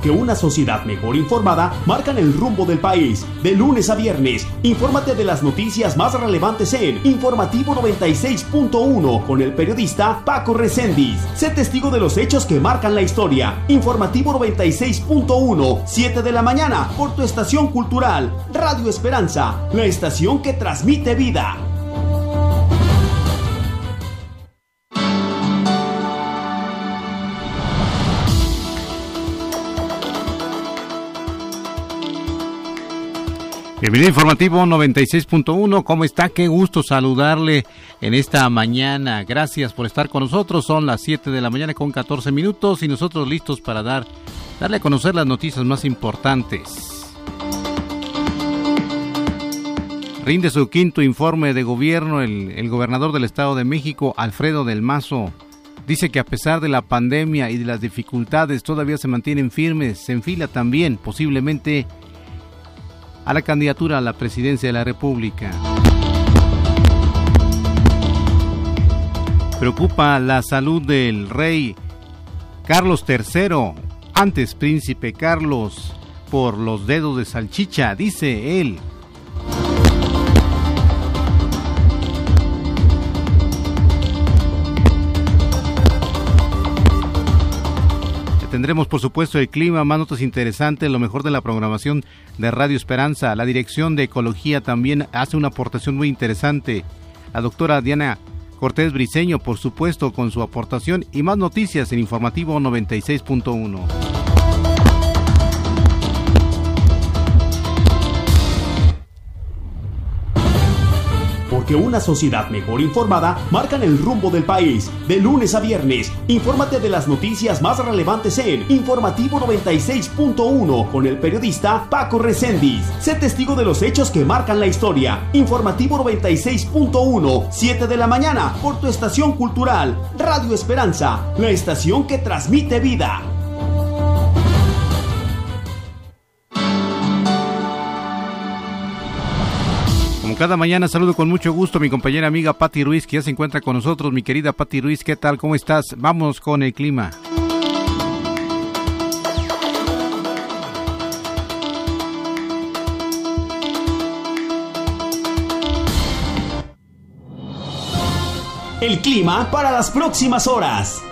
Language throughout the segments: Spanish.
porque una sociedad mejor informada marcan el rumbo del país. De lunes a viernes, infórmate de las noticias más relevantes en Informativo 96.1 con el periodista Paco Recendis. Sé testigo de los hechos que marcan la historia. Informativo 96.1, 7 de la mañana, por tu estación cultural, Radio Esperanza, la estación que transmite vida. Bienvenido informativo 96.1, ¿cómo está? Qué gusto saludarle en esta mañana. Gracias por estar con nosotros. Son las 7 de la mañana con 14 minutos y nosotros listos para dar darle a conocer las noticias más importantes. Rinde su quinto informe de gobierno el, el gobernador del Estado de México, Alfredo del Mazo. Dice que a pesar de la pandemia y de las dificultades todavía se mantienen firmes, se enfila también posiblemente a la candidatura a la presidencia de la República. Preocupa la salud del rey Carlos III, antes príncipe Carlos, por los dedos de salchicha, dice él. Tendremos, por supuesto, el clima, más notas interesantes, lo mejor de la programación de Radio Esperanza. La Dirección de Ecología también hace una aportación muy interesante. La doctora Diana Cortés Briceño, por supuesto, con su aportación y más noticias en Informativo 96.1. porque una sociedad mejor informada marcan el rumbo del país. De lunes a viernes, infórmate de las noticias más relevantes en Informativo 96.1 con el periodista Paco Recendis. Sé testigo de los hechos que marcan la historia. Informativo 96.1, 7 de la mañana, por tu estación cultural, Radio Esperanza, la estación que transmite vida. Cada mañana saludo con mucho gusto a mi compañera amiga Patti Ruiz, que ya se encuentra con nosotros. Mi querida Patti Ruiz, ¿qué tal? ¿Cómo estás? Vamos con el clima. El clima para las próximas horas.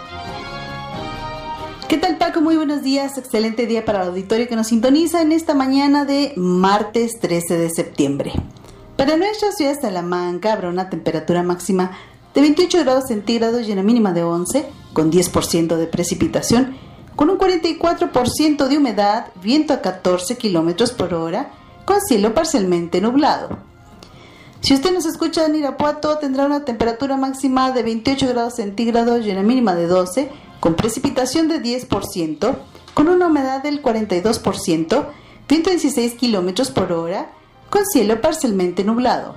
¿Qué tal Paco? Muy buenos días, excelente día para el auditorio que nos sintoniza en esta mañana de martes 13 de septiembre. Para nuestra ciudad de Salamanca habrá una temperatura máxima de 28 grados centígrados y una mínima de 11, con 10% de precipitación, con un 44% de humedad, viento a 14 kilómetros por hora, con cielo parcialmente nublado. Si usted nos escucha en Irapuato, tendrá una temperatura máxima de 28 grados centígrados y una mínima de 12, con precipitación de 10%, con una humedad del 42%, viento a 16 kilómetros por hora, con cielo parcialmente nublado.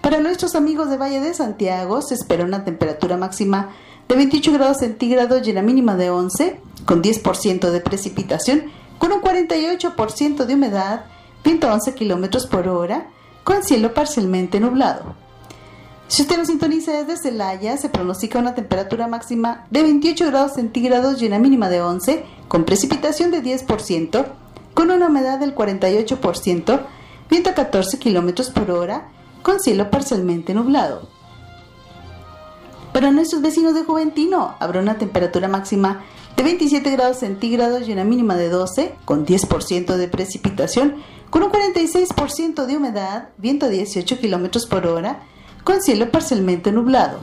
Para nuestros amigos de Valle de Santiago se espera una temperatura máxima de 28 grados centígrados y una mínima de 11, con 10% de precipitación, con un 48% de humedad, viento 11 kilómetros por hora, con cielo parcialmente nublado. Si usted lo sintoniza desde Celaya, se pronostica una temperatura máxima de 28 grados centígrados y una mínima de 11, con precipitación de 10%, con una humedad del 48%, viento a 14 kilómetros por hora, con cielo parcialmente nublado. Para nuestros vecinos de Juventino habrá una temperatura máxima de 27 grados centígrados y una mínima de 12, con 10% de precipitación, con un 46% de humedad, viento a 18 kilómetros por hora, con cielo parcialmente nublado.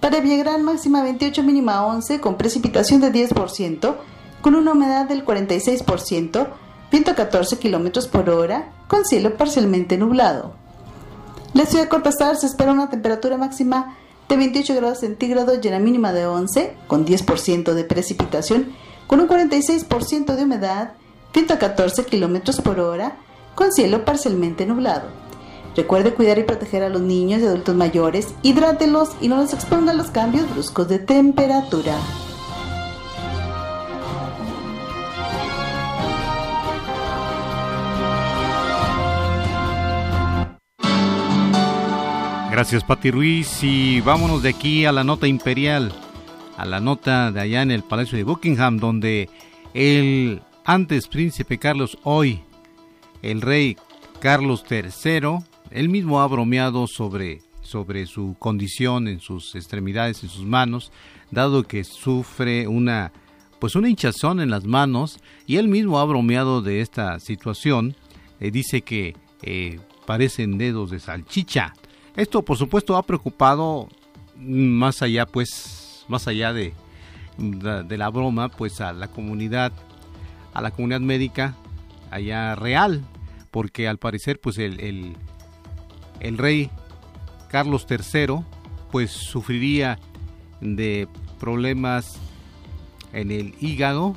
Para Villagrán máxima 28, mínima 11, con precipitación de 10%, con una humedad del 46%, viento a 14 kilómetros por hora, con cielo parcialmente nublado. La ciudad de Cortázar se espera una temperatura máxima de 28 grados centígrados y una mínima de 11, con 10% de precipitación, con un 46% de humedad, viento a 14 kilómetros por hora, con cielo parcialmente nublado. Recuerde cuidar y proteger a los niños y adultos mayores, hidrátelos y no los exponga a los cambios bruscos de temperatura. Gracias, Pati Ruiz. Y vámonos de aquí a la nota imperial, a la nota de allá en el Palacio de Buckingham, donde el antes príncipe Carlos, hoy el rey Carlos III, él mismo ha bromeado sobre, sobre su condición en sus extremidades, en sus manos, dado que sufre una pues una hinchazón en las manos y él mismo ha bromeado de esta situación. Eh, dice que eh, parecen dedos de salchicha. Esto por supuesto ha preocupado más allá pues más allá de, de la broma pues a la comunidad a la comunidad médica allá real porque al parecer pues el, el, el rey Carlos III pues sufriría de problemas en el hígado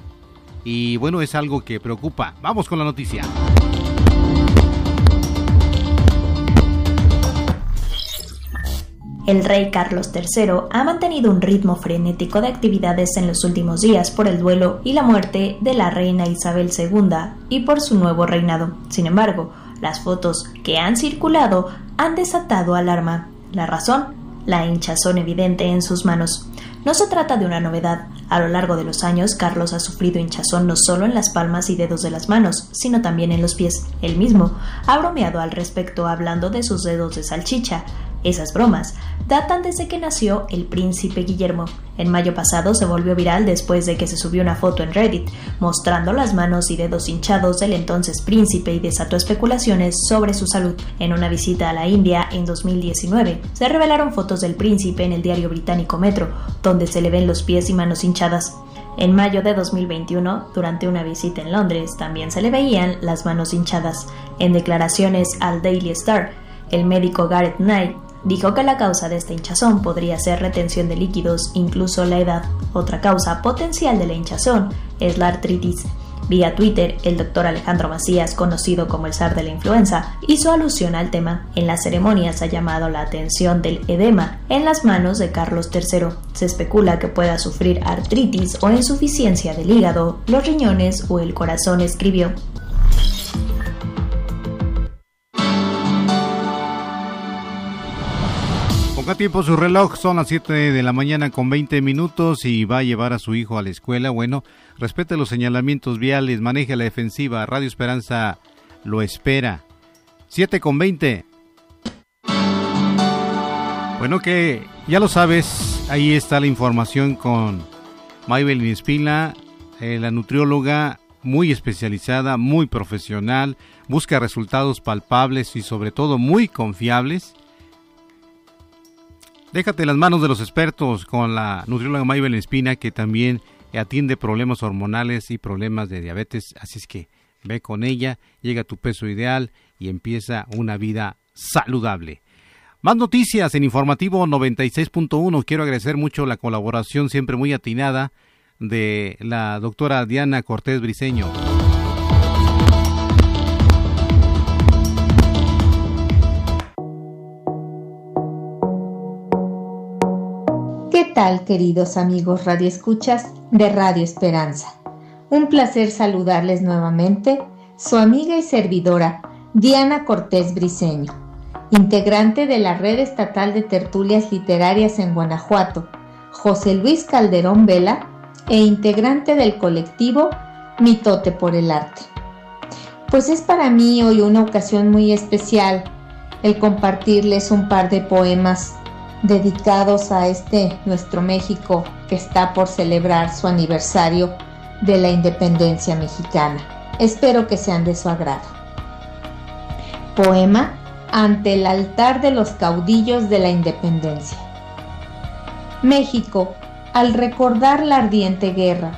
y bueno, es algo que preocupa. Vamos con la noticia. El rey Carlos III ha mantenido un ritmo frenético de actividades en los últimos días por el duelo y la muerte de la reina Isabel II y por su nuevo reinado. Sin embargo, las fotos que han circulado han desatado alarma. La razón, la hinchazón evidente en sus manos. No se trata de una novedad. A lo largo de los años, Carlos ha sufrido hinchazón no solo en las palmas y dedos de las manos, sino también en los pies. Él mismo ha bromeado al respecto hablando de sus dedos de salchicha. Esas bromas datan desde que nació el príncipe Guillermo. En mayo pasado se volvió viral después de que se subió una foto en Reddit mostrando las manos y dedos hinchados del entonces príncipe y desató especulaciones sobre su salud. En una visita a la India en 2019 se revelaron fotos del príncipe en el diario británico Metro, donde se le ven los pies y manos hinchadas. En mayo de 2021, durante una visita en Londres, también se le veían las manos hinchadas. En declaraciones al Daily Star, el médico Gareth Knight dijo que la causa de esta hinchazón podría ser retención de líquidos, incluso la edad. Otra causa potencial de la hinchazón es la artritis. Vía Twitter, el doctor Alejandro Macías, conocido como el zar de la influenza, hizo alusión al tema. En las ceremonias ha llamado la atención del edema en las manos de Carlos III. Se especula que pueda sufrir artritis o insuficiencia del hígado, los riñones o el corazón, escribió. Ponga tiempo su reloj, son las 7 de la mañana con 20 minutos y va a llevar a su hijo a la escuela. Bueno, respete los señalamientos viales, maneje la defensiva. Radio Esperanza lo espera. 7 con 20. Bueno, que ya lo sabes, ahí está la información con Maybelline Espina, eh, la nutrióloga muy especializada, muy profesional, busca resultados palpables y sobre todo muy confiables Déjate las manos de los expertos con la nutrióloga Maybel Espina que también atiende problemas hormonales y problemas de diabetes. Así es que ve con ella, llega a tu peso ideal y empieza una vida saludable. Más noticias en Informativo 96.1. Quiero agradecer mucho la colaboración siempre muy atinada de la doctora Diana Cortés Briceño. Tal, queridos amigos radioescuchas de Radio Esperanza? Un placer saludarles nuevamente, su amiga y servidora Diana Cortés Briceño, integrante de la Red Estatal de Tertulias Literarias en Guanajuato, José Luis Calderón Vela, e integrante del colectivo Mitote por el Arte. Pues es para mí hoy una ocasión muy especial el compartirles un par de poemas dedicados a este nuestro México que está por celebrar su aniversario de la independencia mexicana. Espero que sean de su agrado. Poema ante el altar de los caudillos de la independencia. México, al recordar la ardiente guerra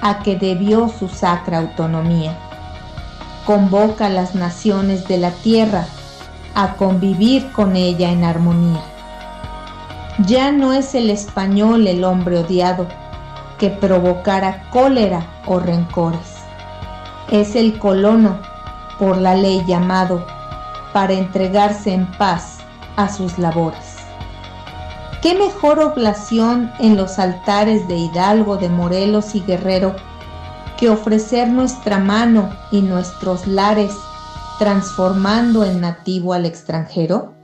a que debió su sacra autonomía, convoca a las naciones de la tierra a convivir con ella en armonía ya no es el español el hombre odiado que provocara cólera o rencores. Es el colono por la ley llamado para entregarse en paz a sus labores. ¿Qué mejor oblación en los altares de Hidalgo, de Morelos y Guerrero que ofrecer nuestra mano y nuestros lares transformando en nativo al extranjero?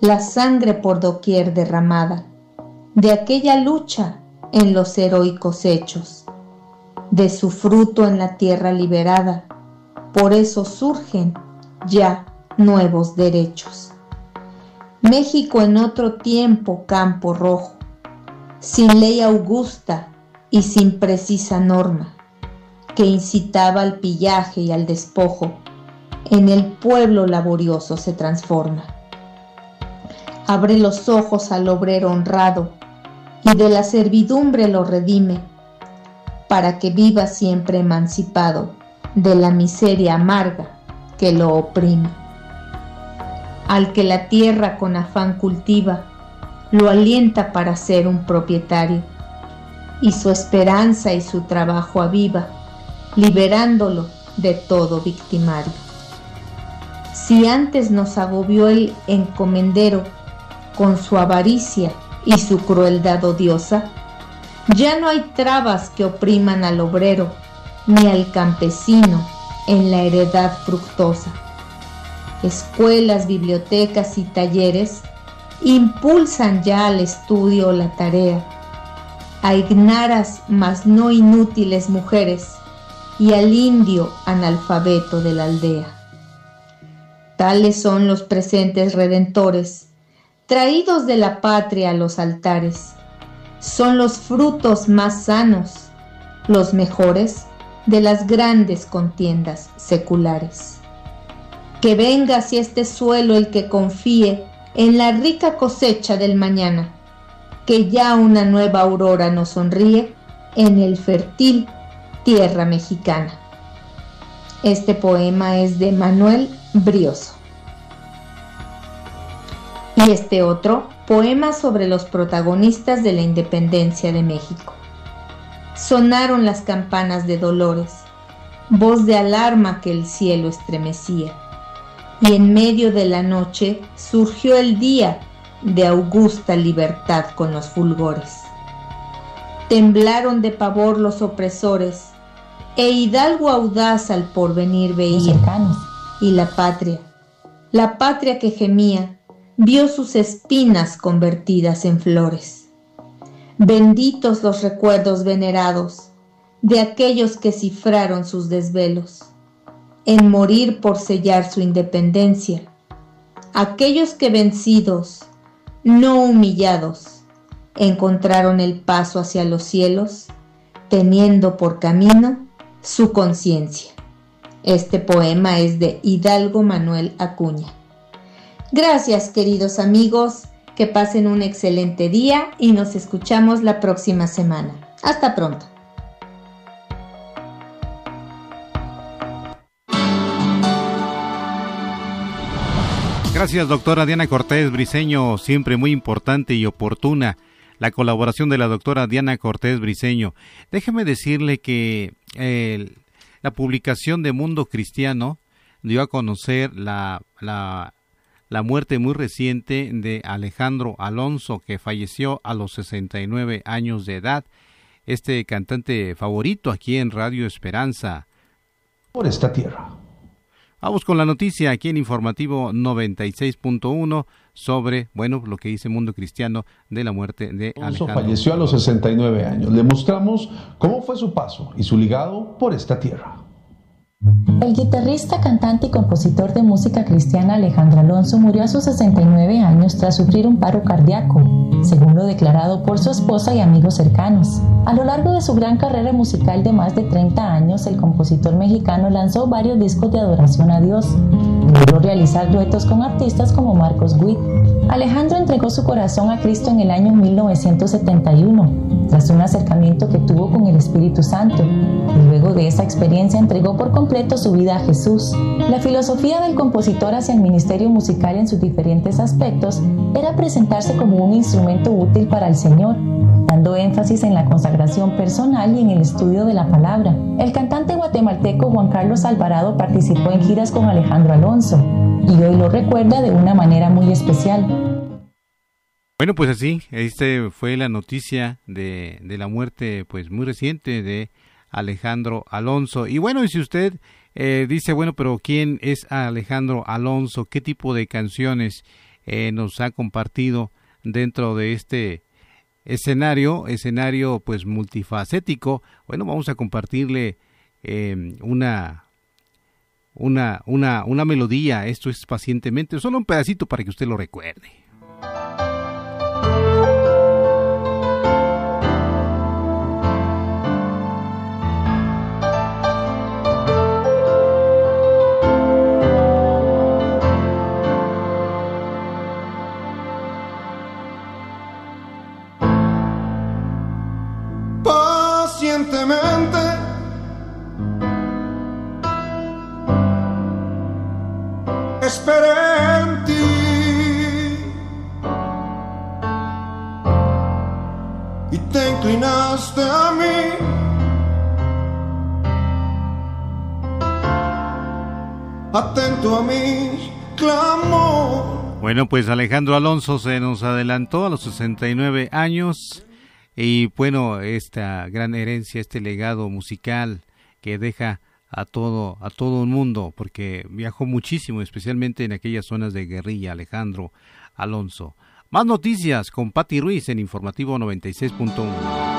La sangre por doquier derramada de aquella lucha en los heroicos hechos. de su fruto en la tierra liberada. Por eso surgen ya nuevos derechos. México en otro tiempo campo rojo, sin ley augusta y sin precisa norma, que incitaba al pillaje y al despojo, en el pueblo laborioso se transforma. Abre los ojos al obrero honrado y de la servidumbre lo redime, para que viva siempre emancipado de la miseria amarga que lo oprime. Al que la tierra con afán cultiva, lo alienta para ser un propietario, y su esperanza y su trabajo aviva, liberándolo de todo victimario. Si antes nos agobió el encomendero con su avaricia y su crueldad odiosa, ya no hay trabas que opriman al obrero ni al campesino en la heredad fructosa. Escuelas, bibliotecas y talleres impulsan ya al estudio la tarea, a ignaras mas no inútiles mujeres y al indio analfabeto de la aldea. Tales son los presentes redentores, traídos de la patria a los altares. Son los frutos más sanos, los mejores de las grandes contiendas seculares. Que venga hacia este suelo el que confíe en la rica cosecha del mañana, que ya una nueva aurora nos sonríe en el fértil tierra mexicana. Este poema es de Manuel Brioso. Y este otro, poema sobre los protagonistas de la independencia de México sonaron las campanas de dolores, voz de alarma que el cielo estremecía. Y en medio de la noche surgió el día de augusta libertad con los fulgores. Temblaron de pavor los opresores, e hidalgo audaz al porvenir veía. Y la patria, la patria que gemía, vio sus espinas convertidas en flores. Benditos los recuerdos venerados de aquellos que cifraron sus desvelos en morir por sellar su independencia, aquellos que vencidos, no humillados, encontraron el paso hacia los cielos, teniendo por camino su conciencia. Este poema es de Hidalgo Manuel Acuña. Gracias queridos amigos que pasen un excelente día y nos escuchamos la próxima semana. Hasta pronto. Gracias, doctora Diana Cortés Briseño, siempre muy importante y oportuna la colaboración de la doctora Diana Cortés Briseño. Déjeme decirle que la publicación de Mundo Cristiano dio a conocer la, la la muerte muy reciente de Alejandro Alonso, que falleció a los 69 años de edad, este cantante favorito aquí en Radio Esperanza. Por esta tierra. Vamos con la noticia aquí en Informativo 96.1 sobre, bueno, lo que dice Mundo Cristiano de la muerte de Alejandro. falleció a los 69 años. Le mostramos cómo fue su paso y su ligado por esta tierra. El guitarrista, cantante y compositor de música cristiana Alejandro Alonso murió a sus 69 años tras sufrir un paro cardíaco, según lo declarado por su esposa y amigos cercanos. A lo largo de su gran carrera musical de más de 30 años, el compositor mexicano lanzó varios discos de adoración a Dios. Logró realizar duetos con artistas como Marcos Witt. Alejandro entregó su corazón a Cristo en el año 1971, tras un acercamiento que tuvo con el Espíritu Santo, y luego de esa experiencia entregó por completo su vida a Jesús. La filosofía del compositor hacia el ministerio musical en sus diferentes aspectos era presentarse como un instrumento útil para el Señor, dando énfasis en la consagración personal y en el estudio de la palabra. El cantante guatemalteco Juan Carlos Alvarado participó en giras con Alejandro Alonso y hoy lo recuerda de una manera muy especial. Bueno, pues así, este fue la noticia de, de la muerte pues muy reciente de Alejandro Alonso. Y bueno, y si usted eh, dice, bueno, pero ¿quién es Alejandro Alonso? ¿Qué tipo de canciones eh, nos ha compartido dentro de este escenario, escenario pues multifacético, bueno, vamos a compartirle eh, una, una, una, una melodía, esto es pacientemente, solo un pedacito para que usted lo recuerde. A mí. Atento a mí, clamor. Bueno, pues Alejandro Alonso se nos adelantó a los 69 años y bueno, esta gran herencia, este legado musical que deja a todo a todo el mundo porque viajó muchísimo, especialmente en aquellas zonas de guerrilla, Alejandro Alonso. Más noticias con Patti Ruiz en Informativo 96.1.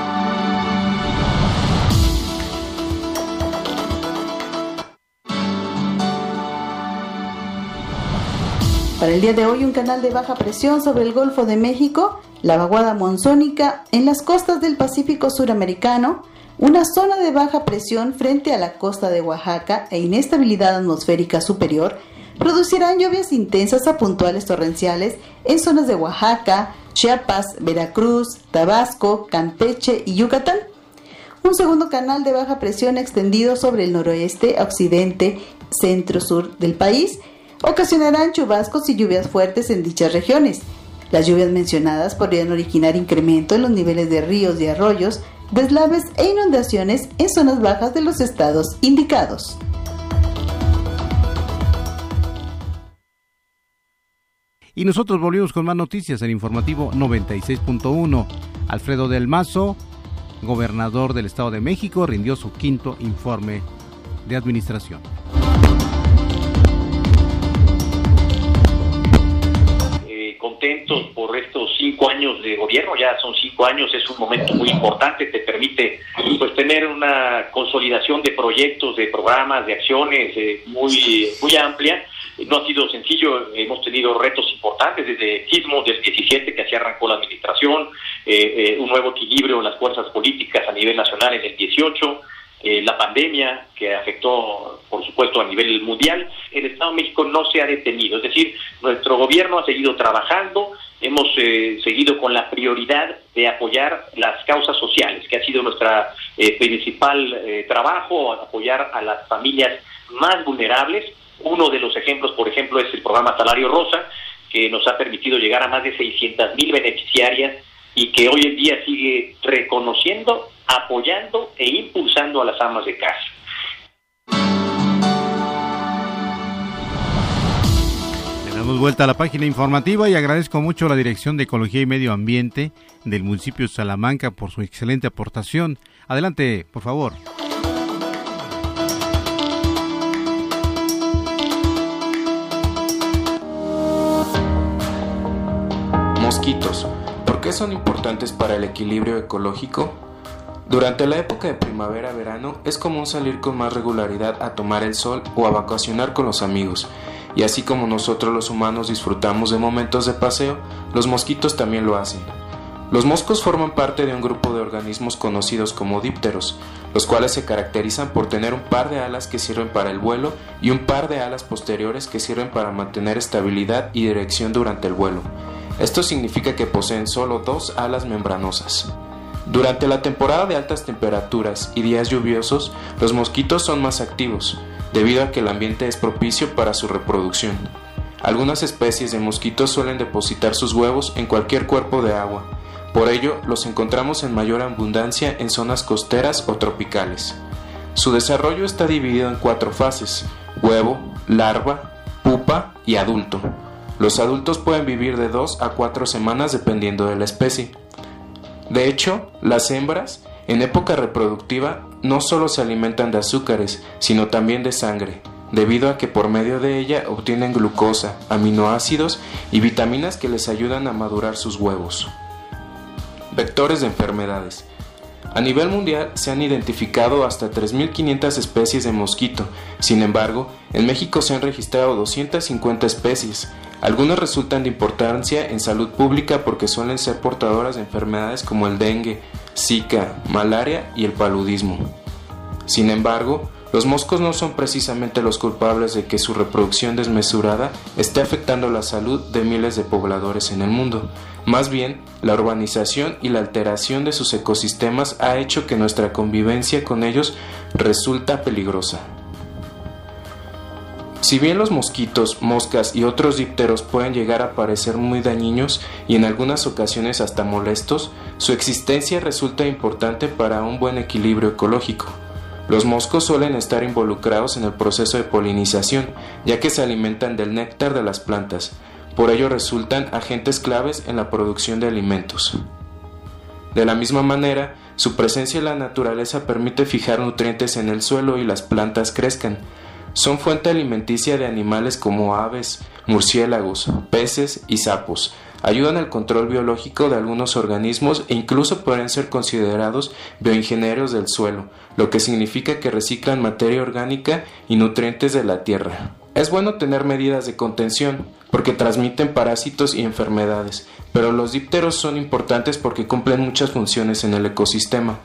Para el día de hoy, un canal de baja presión sobre el Golfo de México, la vaguada monzónica en las costas del Pacífico Suramericano, una zona de baja presión frente a la costa de Oaxaca e inestabilidad atmosférica superior producirán lluvias intensas a puntuales torrenciales en zonas de Oaxaca, Chiapas, Veracruz, Tabasco, Campeche y Yucatán. Un segundo canal de baja presión extendido sobre el noroeste, occidente, centro-sur del país ocasionarán chubascos y lluvias fuertes en dichas regiones. Las lluvias mencionadas podrían originar incremento en los niveles de ríos y arroyos, deslaves e inundaciones en zonas bajas de los estados indicados. Y nosotros volvimos con más noticias en informativo 96.1. Alfredo del Mazo, gobernador del Estado de México, rindió su quinto informe de administración. Estos cinco años de gobierno, ya son cinco años, es un momento muy importante, te permite pues tener una consolidación de proyectos, de programas, de acciones eh, muy, muy amplia. No ha sido sencillo, hemos tenido retos importantes desde sismo del 17 que así arrancó la administración, eh, eh, un nuevo equilibrio en las fuerzas políticas a nivel nacional en el 18, eh, la pandemia que afectó, por supuesto, a nivel mundial, el Estado de México no se ha detenido. Es decir, nuestro gobierno ha seguido trabajando, hemos eh, seguido con la prioridad de apoyar las causas sociales, que ha sido nuestro eh, principal trabajo, apoyar a las familias más vulnerables. Uno de los ejemplos, por ejemplo, es el programa Salario Rosa, que nos ha permitido llegar a más de 600 mil beneficiarias y que hoy en día sigue reconociendo apoyando e impulsando a las amas de casa. Damos vuelta a la página informativa y agradezco mucho a la Dirección de Ecología y Medio Ambiente del municipio de Salamanca por su excelente aportación. Adelante, por favor. Mosquitos. ¿Por qué son importantes para el equilibrio ecológico? Durante la época de primavera-verano es común salir con más regularidad a tomar el sol o a vacacionar con los amigos, y así como nosotros los humanos disfrutamos de momentos de paseo, los mosquitos también lo hacen. Los moscos forman parte de un grupo de organismos conocidos como dípteros, los cuales se caracterizan por tener un par de alas que sirven para el vuelo y un par de alas posteriores que sirven para mantener estabilidad y dirección durante el vuelo. Esto significa que poseen solo dos alas membranosas. Durante la temporada de altas temperaturas y días lluviosos, los mosquitos son más activos, debido a que el ambiente es propicio para su reproducción. Algunas especies de mosquitos suelen depositar sus huevos en cualquier cuerpo de agua, por ello los encontramos en mayor abundancia en zonas costeras o tropicales. Su desarrollo está dividido en cuatro fases, huevo, larva, pupa y adulto. Los adultos pueden vivir de 2 a 4 semanas dependiendo de la especie. De hecho, las hembras, en época reproductiva, no solo se alimentan de azúcares, sino también de sangre, debido a que por medio de ella obtienen glucosa, aminoácidos y vitaminas que les ayudan a madurar sus huevos. vectores de enfermedades. A nivel mundial se han identificado hasta 3.500 especies de mosquito, sin embargo, en México se han registrado 250 especies. Algunas resultan de importancia en salud pública porque suelen ser portadoras de enfermedades como el dengue, zika, malaria y el paludismo. Sin embargo, los moscos no son precisamente los culpables de que su reproducción desmesurada esté afectando la salud de miles de pobladores en el mundo. Más bien, la urbanización y la alteración de sus ecosistemas ha hecho que nuestra convivencia con ellos resulta peligrosa. Si bien los mosquitos, moscas y otros dípteros pueden llegar a parecer muy dañinos y en algunas ocasiones hasta molestos, su existencia resulta importante para un buen equilibrio ecológico. Los moscos suelen estar involucrados en el proceso de polinización, ya que se alimentan del néctar de las plantas, por ello resultan agentes claves en la producción de alimentos. De la misma manera, su presencia en la naturaleza permite fijar nutrientes en el suelo y las plantas crezcan. Son fuente alimenticia de animales como aves, murciélagos, peces y sapos, ayudan al control biológico de algunos organismos e incluso pueden ser considerados bioingenieros del suelo, lo que significa que reciclan materia orgánica y nutrientes de la tierra. Es bueno tener medidas de contención, porque transmiten parásitos y enfermedades, pero los dípteros son importantes porque cumplen muchas funciones en el ecosistema.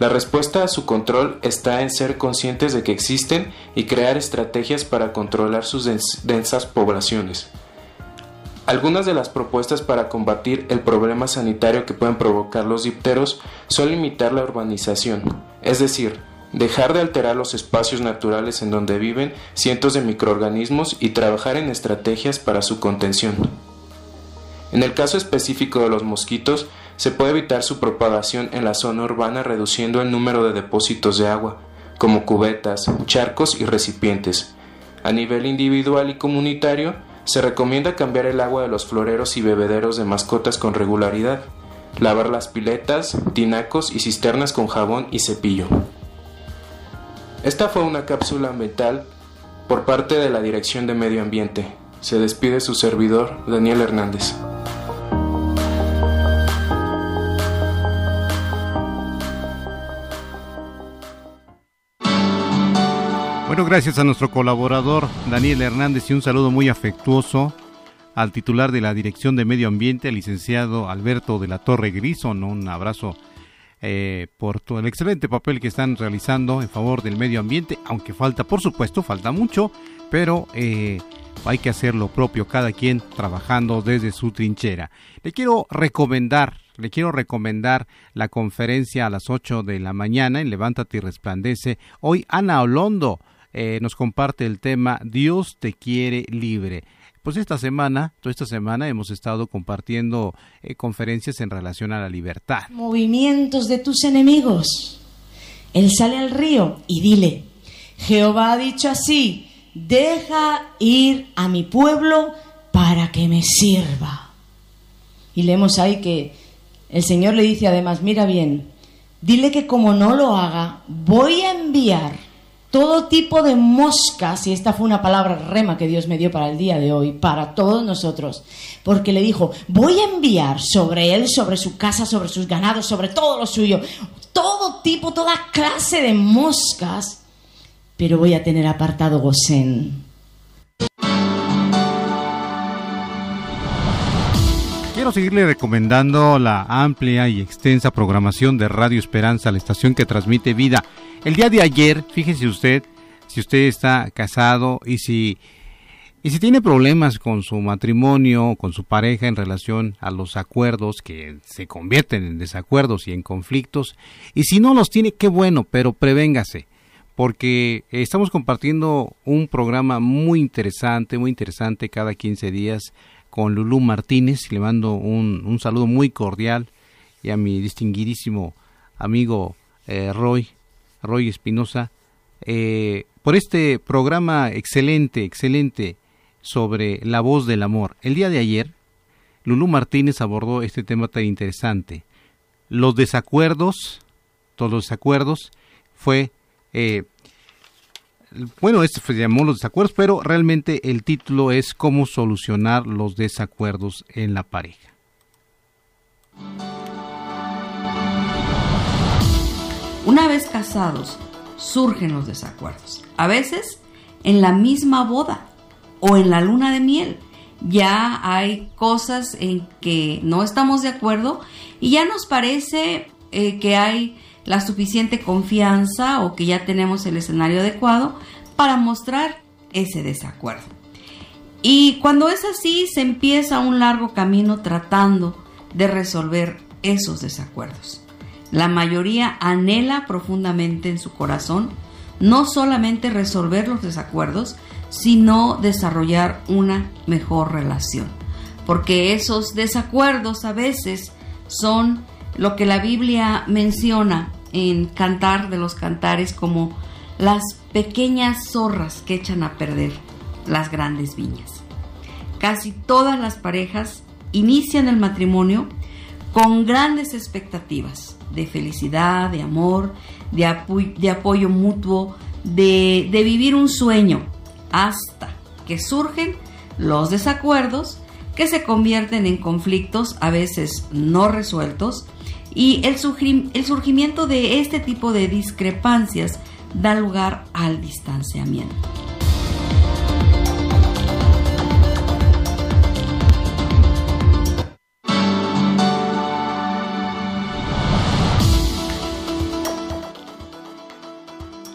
La respuesta a su control está en ser conscientes de que existen y crear estrategias para controlar sus densas poblaciones. Algunas de las propuestas para combatir el problema sanitario que pueden provocar los dipteros son limitar la urbanización, es decir, dejar de alterar los espacios naturales en donde viven cientos de microorganismos y trabajar en estrategias para su contención. En el caso específico de los mosquitos, se puede evitar su propagación en la zona urbana reduciendo el número de depósitos de agua, como cubetas, charcos y recipientes. A nivel individual y comunitario, se recomienda cambiar el agua de los floreros y bebederos de mascotas con regularidad, lavar las piletas, tinacos y cisternas con jabón y cepillo. Esta fue una cápsula ambiental por parte de la Dirección de Medio Ambiente. Se despide su servidor, Daniel Hernández. Bueno, gracias a nuestro colaborador Daniel Hernández y un saludo muy afectuoso al titular de la Dirección de Medio Ambiente, el licenciado Alberto de la Torre Grison. Un abrazo eh, por todo el excelente papel que están realizando en favor del medio ambiente, aunque falta, por supuesto, falta mucho, pero eh, hay que hacer lo propio, cada quien trabajando desde su trinchera. Le quiero recomendar le quiero recomendar la conferencia a las 8 de la mañana en Levántate y Resplandece. Hoy Ana Olondo eh, nos comparte el tema Dios te quiere libre. Pues esta semana, toda esta semana hemos estado compartiendo eh, conferencias en relación a la libertad. Movimientos de tus enemigos. Él sale al río y dile, Jehová ha dicho así, deja ir a mi pueblo para que me sirva. Y leemos ahí que el Señor le dice además, mira bien, dile que como no lo haga, voy a enviar todo tipo de moscas, y esta fue una palabra rema que Dios me dio para el día de hoy, para todos nosotros, porque le dijo, voy a enviar sobre él, sobre su casa, sobre sus ganados, sobre todo lo suyo, todo tipo, toda clase de moscas, pero voy a tener apartado Gosén. Quiero seguirle recomendando la amplia y extensa programación de Radio Esperanza, la estación que transmite vida el día de ayer, fíjese usted, si usted está casado y si y si tiene problemas con su matrimonio, con su pareja en relación a los acuerdos que se convierten en desacuerdos y en conflictos, y si no los tiene, qué bueno, pero prevéngase, porque estamos compartiendo un programa muy interesante, muy interesante cada 15 días con Lulú Martínez, le mando un, un saludo muy cordial y a mi distinguidísimo amigo eh, Roy, Roy Espinosa, eh, por este programa excelente, excelente sobre la voz del amor. El día de ayer, Lulú Martínez abordó este tema tan interesante. Los desacuerdos, todos los desacuerdos, fue, eh, bueno, este se llamó los desacuerdos, pero realmente el título es cómo solucionar los desacuerdos en la pareja. Una vez casados, surgen los desacuerdos. A veces en la misma boda o en la luna de miel. Ya hay cosas en que no estamos de acuerdo y ya nos parece eh, que hay la suficiente confianza o que ya tenemos el escenario adecuado para mostrar ese desacuerdo. Y cuando es así, se empieza un largo camino tratando de resolver esos desacuerdos. La mayoría anhela profundamente en su corazón no solamente resolver los desacuerdos, sino desarrollar una mejor relación. Porque esos desacuerdos a veces son lo que la Biblia menciona en Cantar de los Cantares como las pequeñas zorras que echan a perder las grandes viñas. Casi todas las parejas inician el matrimonio con grandes expectativas de felicidad, de amor, de, apoyo mutuo, de, vivir un sueño, hasta que surgen los desacuerdos que se convierten en conflictos a veces no resueltos y el, surgimiento de este tipo de discrepancias da lugar al distanciamiento.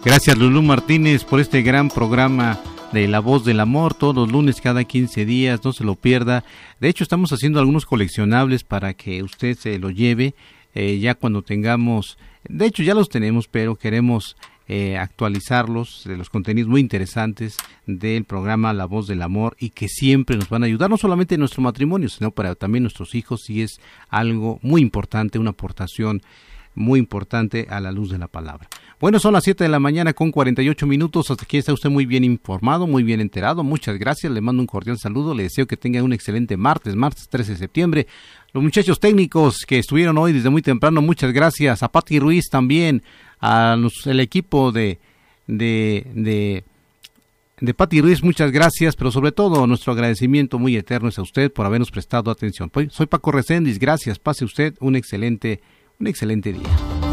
Gracias Lulú Martínez por este gran programa de La Voz del Amor todos los lunes cada 15 días, no se lo pierda. De hecho estamos haciendo algunos coleccionables para que usted se lo lleve eh, ya cuando tengamos, de hecho ya los tenemos, pero queremos eh, actualizarlos de los contenidos muy interesantes del programa La Voz del Amor y que siempre nos van a ayudar, no solamente en nuestro matrimonio, sino para también nuestros hijos y es algo muy importante, una aportación muy importante a la luz de la palabra. Bueno, son las 7 de la mañana con 48 minutos. Hasta aquí está usted muy bien informado, muy bien enterado. Muchas gracias. Le mando un cordial saludo. Le deseo que tenga un excelente martes, martes 13 de septiembre. Los muchachos técnicos que estuvieron hoy desde muy temprano, muchas gracias. A Pati Ruiz también, a el equipo de, de, de de Pati Ruiz, muchas gracias, pero sobre todo nuestro agradecimiento muy eterno es a usted por habernos prestado atención. Soy Paco Recendis, gracias, pase usted un excelente un excelente día.